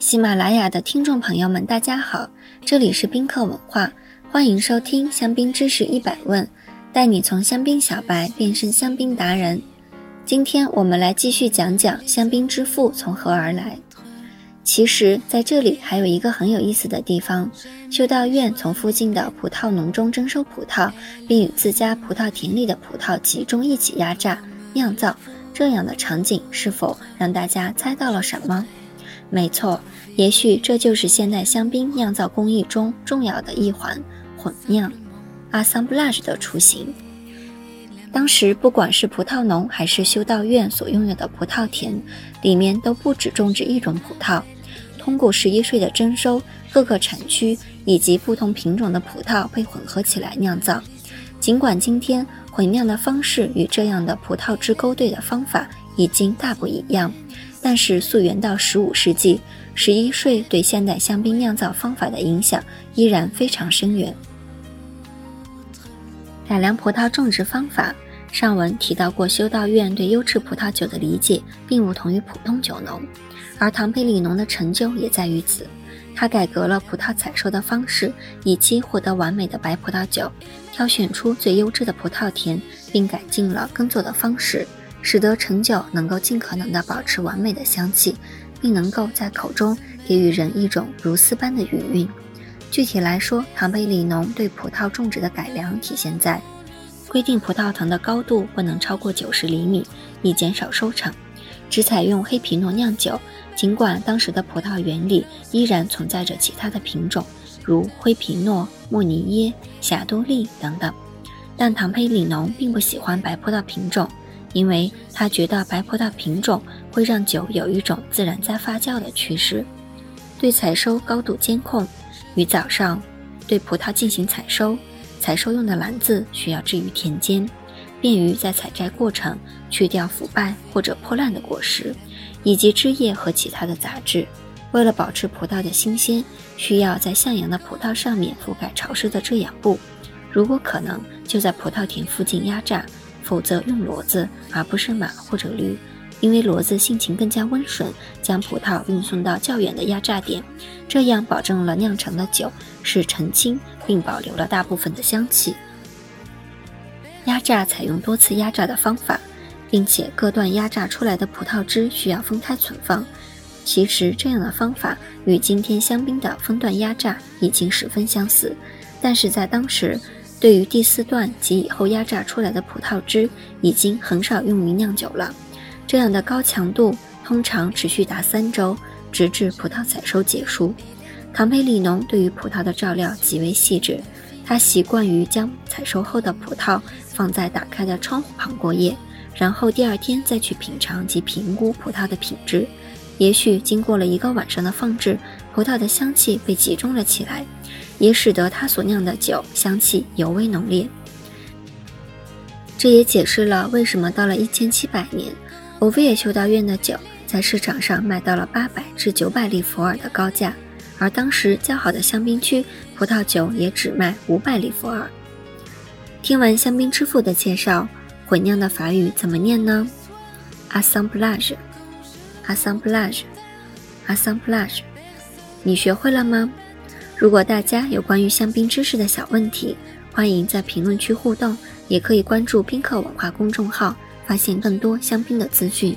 喜马拉雅的听众朋友们，大家好，这里是宾客文化，欢迎收听香槟知识一百问，带你从香槟小白变身香槟达人。今天我们来继续讲讲香槟之父从何而来。其实，在这里还有一个很有意思的地方：修道院从附近的葡萄农中征收葡萄，并与自家葡萄田里的葡萄集中一起压榨酿造。这样的场景是否让大家猜到了什么？没错，也许这就是现代香槟酿造工艺中重要的一环——混酿 （assemblage） 的雏形。当时，不管是葡萄农还是修道院所拥有的葡萄田，里面都不止种植一种葡萄。通过十一税的征收，各个产区以及不同品种的葡萄被混合起来酿造。尽管今天混酿的方式与这样的葡萄汁勾兑的方法已经大不一样，但是溯源到十五世纪，十一税对现代香槟酿造方法的影响依然非常深远。改良葡萄种植方法，上文提到过，修道院对优质葡萄酒的理解并不同于普通酒农，而唐培里农的成就也在于此。他改革了葡萄采收的方式，以期获得完美的白葡萄酒。挑选出最优质的葡萄田，并改进了耕作的方式，使得陈酒能够尽可能的保持完美的香气，并能够在口中给予人一种如丝般的余韵。具体来说，唐贝里农对葡萄种植的改良体现在规定葡萄藤的高度不能超过九十厘米，以减少收成。只采用黑皮诺酿酒，尽管当时的葡萄园里依然存在着其他的品种，如灰皮诺、莫尼耶、霞多丽等等，但唐培里农并不喜欢白葡萄品种，因为他觉得白葡萄品种会让酒有一种自然在发酵的趋势。对采收高度监控，于早上对葡萄进行采收，采收用的篮子需要置于田间。便于在采摘过程去掉腐败或者破烂的果实，以及枝叶和其他的杂质。为了保持葡萄的新鲜，需要在向阳的葡萄上面覆盖潮湿的遮阳布。如果可能，就在葡萄田附近压榨，否则用骡子而不是马或者驴，因为骡子性情更加温顺，将葡萄运送到较远的压榨点，这样保证了酿成的酒是澄清并保留了大部分的香气。压榨采用多次压榨的方法，并且各段压榨出来的葡萄汁需要分开存放。其实这样的方法与今天香槟的分段压榨已经十分相似，但是在当时，对于第四段及以后压榨出来的葡萄汁已经很少用于酿酒了。这样的高强度通常持续达三周，直至葡萄采收结束。唐培里农对于葡萄的照料极为细致。他习惯于将采收后的葡萄放在打开的窗户旁过夜，然后第二天再去品尝及评估葡萄的品质。也许经过了一个晚上的放置，葡萄的香气被集中了起来，也使得他所酿的酒香气尤为浓烈。这也解释了为什么到了一千七百年，欧维耶修道院的酒在市场上卖到了八百至九百利弗尔的高价。而当时较好的香槟区葡萄酒也只卖五百里弗尔。听完香槟之父的介绍，混酿的法语怎么念呢？assemblage，assemblage，assemblage。你学会了吗？如果大家有关于香槟知识的小问题欢迎在评论区互动也可以关注宾客文化公众号发现更多香槟的资讯。